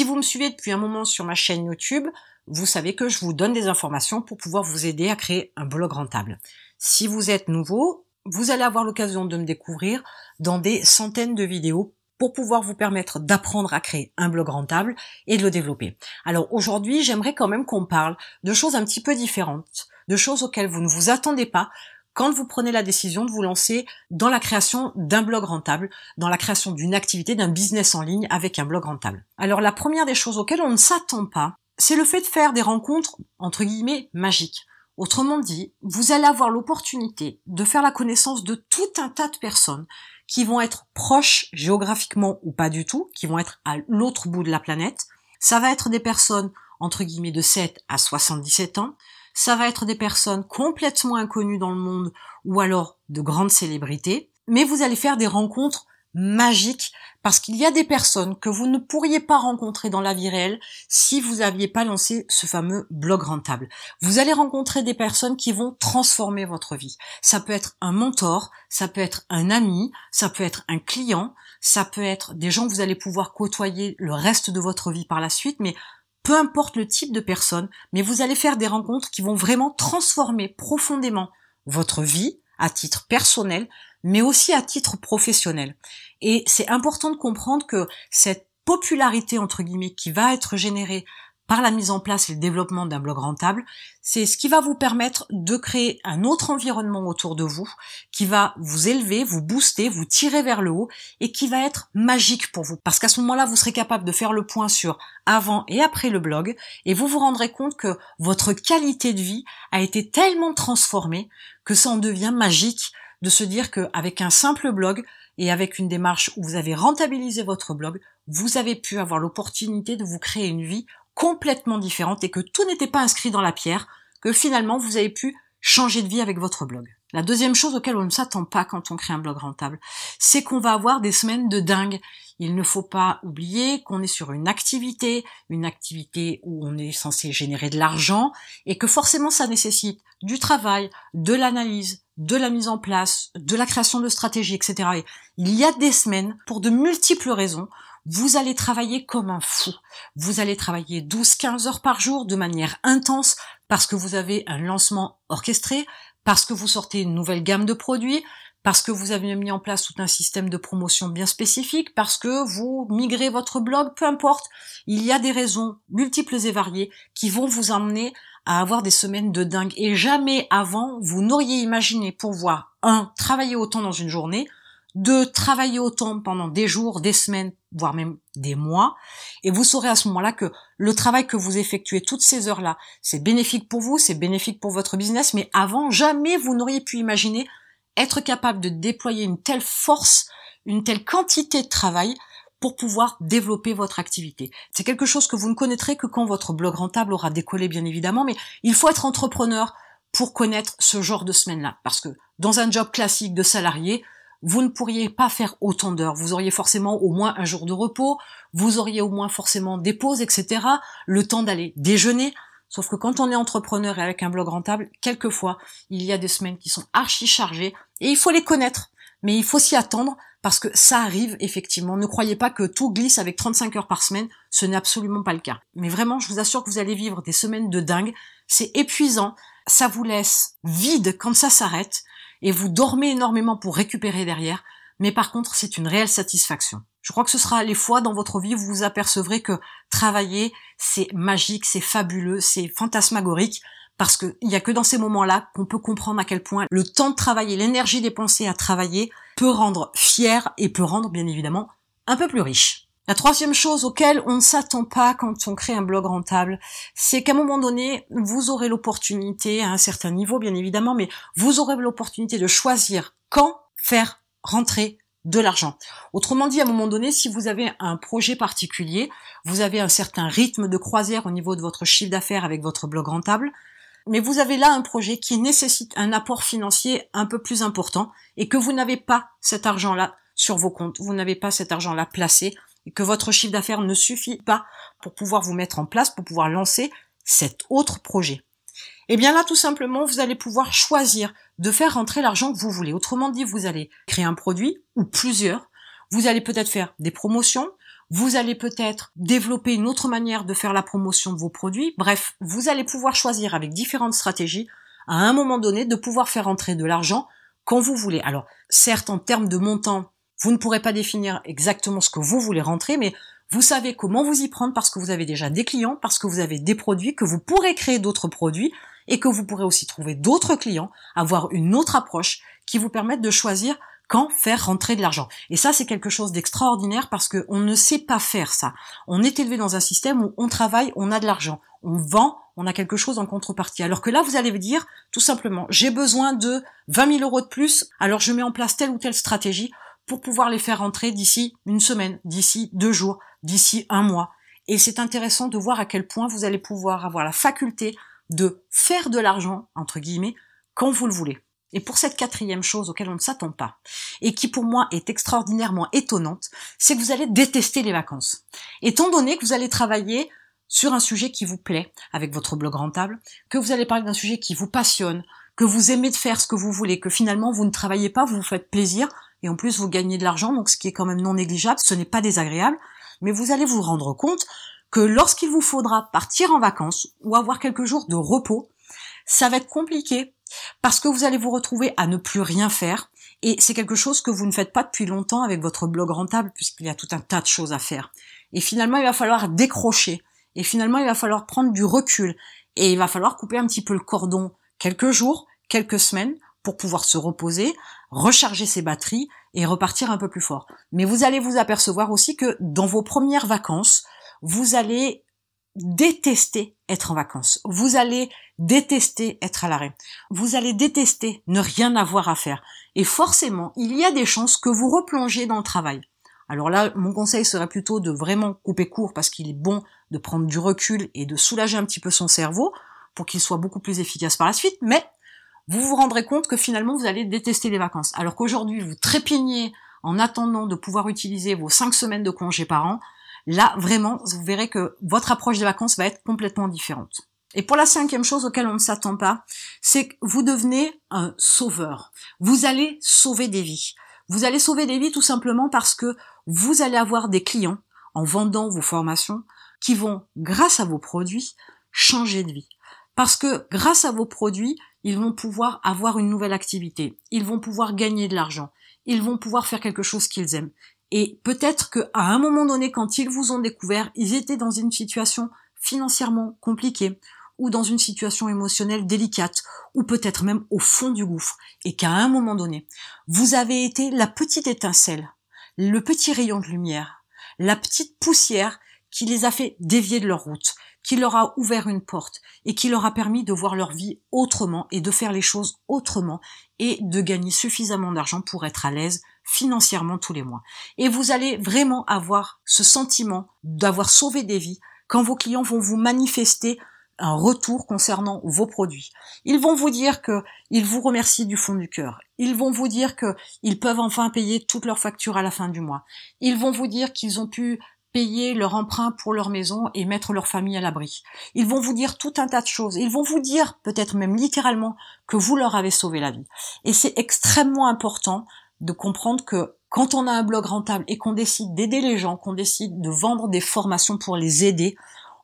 Si vous me suivez depuis un moment sur ma chaîne YouTube, vous savez que je vous donne des informations pour pouvoir vous aider à créer un blog rentable. Si vous êtes nouveau, vous allez avoir l'occasion de me découvrir dans des centaines de vidéos pour pouvoir vous permettre d'apprendre à créer un blog rentable et de le développer. Alors aujourd'hui, j'aimerais quand même qu'on parle de choses un petit peu différentes, de choses auxquelles vous ne vous attendez pas quand vous prenez la décision de vous lancer dans la création d'un blog rentable, dans la création d'une activité, d'un business en ligne avec un blog rentable. Alors la première des choses auxquelles on ne s'attend pas, c'est le fait de faire des rencontres, entre guillemets, magiques. Autrement dit, vous allez avoir l'opportunité de faire la connaissance de tout un tas de personnes qui vont être proches géographiquement ou pas du tout, qui vont être à l'autre bout de la planète. Ça va être des personnes entre guillemets de 7 à 77 ans. Ça va être des personnes complètement inconnues dans le monde ou alors de grandes célébrités. Mais vous allez faire des rencontres magique parce qu'il y a des personnes que vous ne pourriez pas rencontrer dans la vie réelle si vous n'aviez pas lancé ce fameux blog rentable. Vous allez rencontrer des personnes qui vont transformer votre vie. Ça peut être un mentor, ça peut être un ami, ça peut être un client, ça peut être des gens que vous allez pouvoir côtoyer le reste de votre vie par la suite, mais peu importe le type de personne, mais vous allez faire des rencontres qui vont vraiment transformer profondément votre vie à titre personnel, mais aussi à titre professionnel. Et c'est important de comprendre que cette popularité, entre guillemets, qui va être générée par la mise en place et le développement d'un blog rentable, c'est ce qui va vous permettre de créer un autre environnement autour de vous, qui va vous élever, vous booster, vous tirer vers le haut, et qui va être magique pour vous. Parce qu'à ce moment-là, vous serez capable de faire le point sur avant et après le blog, et vous vous rendrez compte que votre qualité de vie a été tellement transformée que ça en devient magique de se dire qu'avec un simple blog et avec une démarche où vous avez rentabilisé votre blog, vous avez pu avoir l'opportunité de vous créer une vie complètement différente et que tout n'était pas inscrit dans la pierre, que finalement vous avez pu changer de vie avec votre blog. La deuxième chose auquel on ne s'attend pas quand on crée un blog rentable, c'est qu'on va avoir des semaines de dingue. Il ne faut pas oublier qu'on est sur une activité, une activité où on est censé générer de l'argent et que forcément ça nécessite du travail, de l'analyse, de la mise en place, de la création de stratégies, etc. il y a des semaines, pour de multiples raisons, vous allez travailler comme un fou. Vous allez travailler 12-15 heures par jour de manière intense parce que vous avez un lancement orchestré, parce que vous sortez une nouvelle gamme de produits, parce que vous avez mis en place tout un système de promotion bien spécifique, parce que vous migrez votre blog, peu importe. Il y a des raisons multiples et variées qui vont vous emmener à avoir des semaines de dingue. Et jamais avant, vous n'auriez imaginé pouvoir, un, travailler autant dans une journée, deux, travailler autant pendant des jours, des semaines, voire même des mois. Et vous saurez à ce moment-là que le travail que vous effectuez toutes ces heures-là, c'est bénéfique pour vous, c'est bénéfique pour votre business, mais avant, jamais vous n'auriez pu imaginer être capable de déployer une telle force, une telle quantité de travail pour pouvoir développer votre activité. C'est quelque chose que vous ne connaîtrez que quand votre blog rentable aura décollé, bien évidemment, mais il faut être entrepreneur pour connaître ce genre de semaine-là. Parce que dans un job classique de salarié, vous ne pourriez pas faire autant d'heures. Vous auriez forcément au moins un jour de repos, vous auriez au moins forcément des pauses, etc. Le temps d'aller déjeuner. Sauf que quand on est entrepreneur et avec un blog rentable, quelquefois, il y a des semaines qui sont archi chargées et il faut les connaître. Mais il faut s'y attendre parce que ça arrive effectivement. Ne croyez pas que tout glisse avec 35 heures par semaine, ce n'est absolument pas le cas. Mais vraiment, je vous assure que vous allez vivre des semaines de dingue. C'est épuisant, ça vous laisse vide quand ça s'arrête et vous dormez énormément pour récupérer derrière. Mais par contre, c'est une réelle satisfaction. Je crois que ce sera les fois dans votre vie où vous vous apercevrez que travailler, c'est magique, c'est fabuleux, c'est fantasmagorique parce qu'il n'y a que dans ces moments-là qu'on peut comprendre à quel point le temps de travailler, l'énergie dépensée à travailler peut rendre fier et peut rendre bien évidemment un peu plus riche. La troisième chose auquel on ne s'attend pas quand on crée un blog rentable, c'est qu'à un moment donné, vous aurez l'opportunité, à un certain niveau bien évidemment, mais vous aurez l'opportunité de choisir quand faire rentrer de l'argent. Autrement dit, à un moment donné, si vous avez un projet particulier, vous avez un certain rythme de croisière au niveau de votre chiffre d'affaires avec votre blog rentable, mais vous avez là un projet qui nécessite un apport financier un peu plus important et que vous n'avez pas cet argent-là sur vos comptes, vous n'avez pas cet argent-là placé et que votre chiffre d'affaires ne suffit pas pour pouvoir vous mettre en place, pour pouvoir lancer cet autre projet. Et eh bien là, tout simplement, vous allez pouvoir choisir de faire rentrer l'argent que vous voulez. Autrement dit, vous allez créer un produit ou plusieurs. Vous allez peut-être faire des promotions. Vous allez peut-être développer une autre manière de faire la promotion de vos produits. Bref, vous allez pouvoir choisir avec différentes stratégies à un moment donné de pouvoir faire entrer de l'argent quand vous voulez. Alors, certes, en termes de montant, vous ne pourrez pas définir exactement ce que vous voulez rentrer, mais vous savez comment vous y prendre parce que vous avez déjà des clients, parce que vous avez des produits, que vous pourrez créer d'autres produits et que vous pourrez aussi trouver d'autres clients, avoir une autre approche qui vous permette de choisir quand faire rentrer de l'argent. Et ça, c'est quelque chose d'extraordinaire parce qu'on ne sait pas faire ça. On est élevé dans un système où on travaille, on a de l'argent, on vend, on a quelque chose en contrepartie. Alors que là, vous allez dire, tout simplement, j'ai besoin de 20 000 euros de plus, alors je mets en place telle ou telle stratégie pour pouvoir les faire rentrer d'ici une semaine, d'ici deux jours, d'ici un mois. Et c'est intéressant de voir à quel point vous allez pouvoir avoir la faculté de faire de l'argent, entre guillemets, quand vous le voulez. Et pour cette quatrième chose auquel on ne s'attend pas, et qui pour moi est extraordinairement étonnante, c'est que vous allez détester les vacances. Étant donné que vous allez travailler sur un sujet qui vous plaît avec votre blog rentable, que vous allez parler d'un sujet qui vous passionne, que vous aimez de faire ce que vous voulez, que finalement vous ne travaillez pas, vous vous faites plaisir, et en plus vous gagnez de l'argent, donc ce qui est quand même non négligeable, ce n'est pas désagréable, mais vous allez vous rendre compte que lorsqu'il vous faudra partir en vacances ou avoir quelques jours de repos, ça va être compliqué parce que vous allez vous retrouver à ne plus rien faire. Et c'est quelque chose que vous ne faites pas depuis longtemps avec votre blog rentable puisqu'il y a tout un tas de choses à faire. Et finalement, il va falloir décrocher. Et finalement, il va falloir prendre du recul. Et il va falloir couper un petit peu le cordon quelques jours, quelques semaines pour pouvoir se reposer, recharger ses batteries et repartir un peu plus fort. Mais vous allez vous apercevoir aussi que dans vos premières vacances, vous allez détester être en vacances. Vous allez détester être à l'arrêt. Vous allez détester ne rien avoir à faire. Et forcément, il y a des chances que vous replongez dans le travail. Alors là, mon conseil serait plutôt de vraiment couper court parce qu'il est bon de prendre du recul et de soulager un petit peu son cerveau pour qu'il soit beaucoup plus efficace par la suite. Mais vous vous rendrez compte que finalement vous allez détester les vacances. Alors qu'aujourd'hui vous trépignez en attendant de pouvoir utiliser vos cinq semaines de congés par an, là vraiment vous verrez que votre approche des vacances va être complètement différente. Et pour la cinquième chose auquel on ne s'attend pas, c'est que vous devenez un sauveur. Vous allez sauver des vies. Vous allez sauver des vies tout simplement parce que vous allez avoir des clients en vendant vos formations qui vont, grâce à vos produits, changer de vie. Parce que grâce à vos produits, ils vont pouvoir avoir une nouvelle activité, ils vont pouvoir gagner de l'argent, ils vont pouvoir faire quelque chose qu'ils aiment. Et peut-être qu'à un moment donné, quand ils vous ont découvert, ils étaient dans une situation financièrement compliquée, ou dans une situation émotionnelle délicate, ou peut-être même au fond du gouffre, et qu'à un moment donné, vous avez été la petite étincelle, le petit rayon de lumière, la petite poussière qui les a fait dévier de leur route, qui leur a ouvert une porte et qui leur a permis de voir leur vie autrement et de faire les choses autrement et de gagner suffisamment d'argent pour être à l'aise financièrement tous les mois. Et vous allez vraiment avoir ce sentiment d'avoir sauvé des vies quand vos clients vont vous manifester un retour concernant vos produits. Ils vont vous dire que ils vous remercient du fond du cœur. Ils vont vous dire que ils peuvent enfin payer toutes leurs factures à la fin du mois. Ils vont vous dire qu'ils ont pu payer leur emprunt pour leur maison et mettre leur famille à l'abri. Ils vont vous dire tout un tas de choses. Ils vont vous dire, peut-être même littéralement, que vous leur avez sauvé la vie. Et c'est extrêmement important de comprendre que quand on a un blog rentable et qu'on décide d'aider les gens, qu'on décide de vendre des formations pour les aider,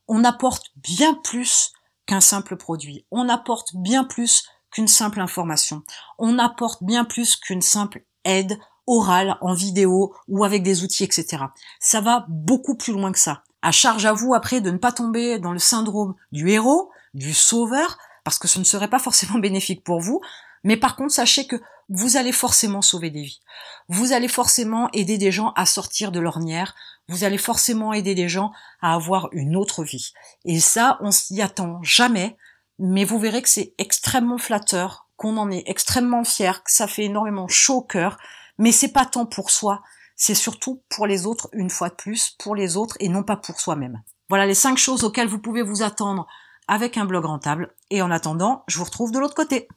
on apporte bien plus qu'un simple produit. On apporte bien plus qu'une simple information. On apporte bien plus qu'une simple aide orale, en vidéo ou avec des outils, etc. Ça va beaucoup plus loin que ça. À charge à vous après de ne pas tomber dans le syndrome du héros, du sauveur, parce que ce ne serait pas forcément bénéfique pour vous. Mais par contre, sachez que vous allez forcément sauver des vies. Vous allez forcément aider des gens à sortir de l'ornière. Vous allez forcément aider des gens à avoir une autre vie. Et ça, on s'y attend jamais. Mais vous verrez que c'est extrêmement flatteur, qu'on en est extrêmement fier, que ça fait énormément chaud au cœur mais c'est pas tant pour soi, c'est surtout pour les autres, une fois de plus, pour les autres et non pas pour soi-même. Voilà les cinq choses auxquelles vous pouvez vous attendre avec un blog rentable. Et en attendant, je vous retrouve de l'autre côté.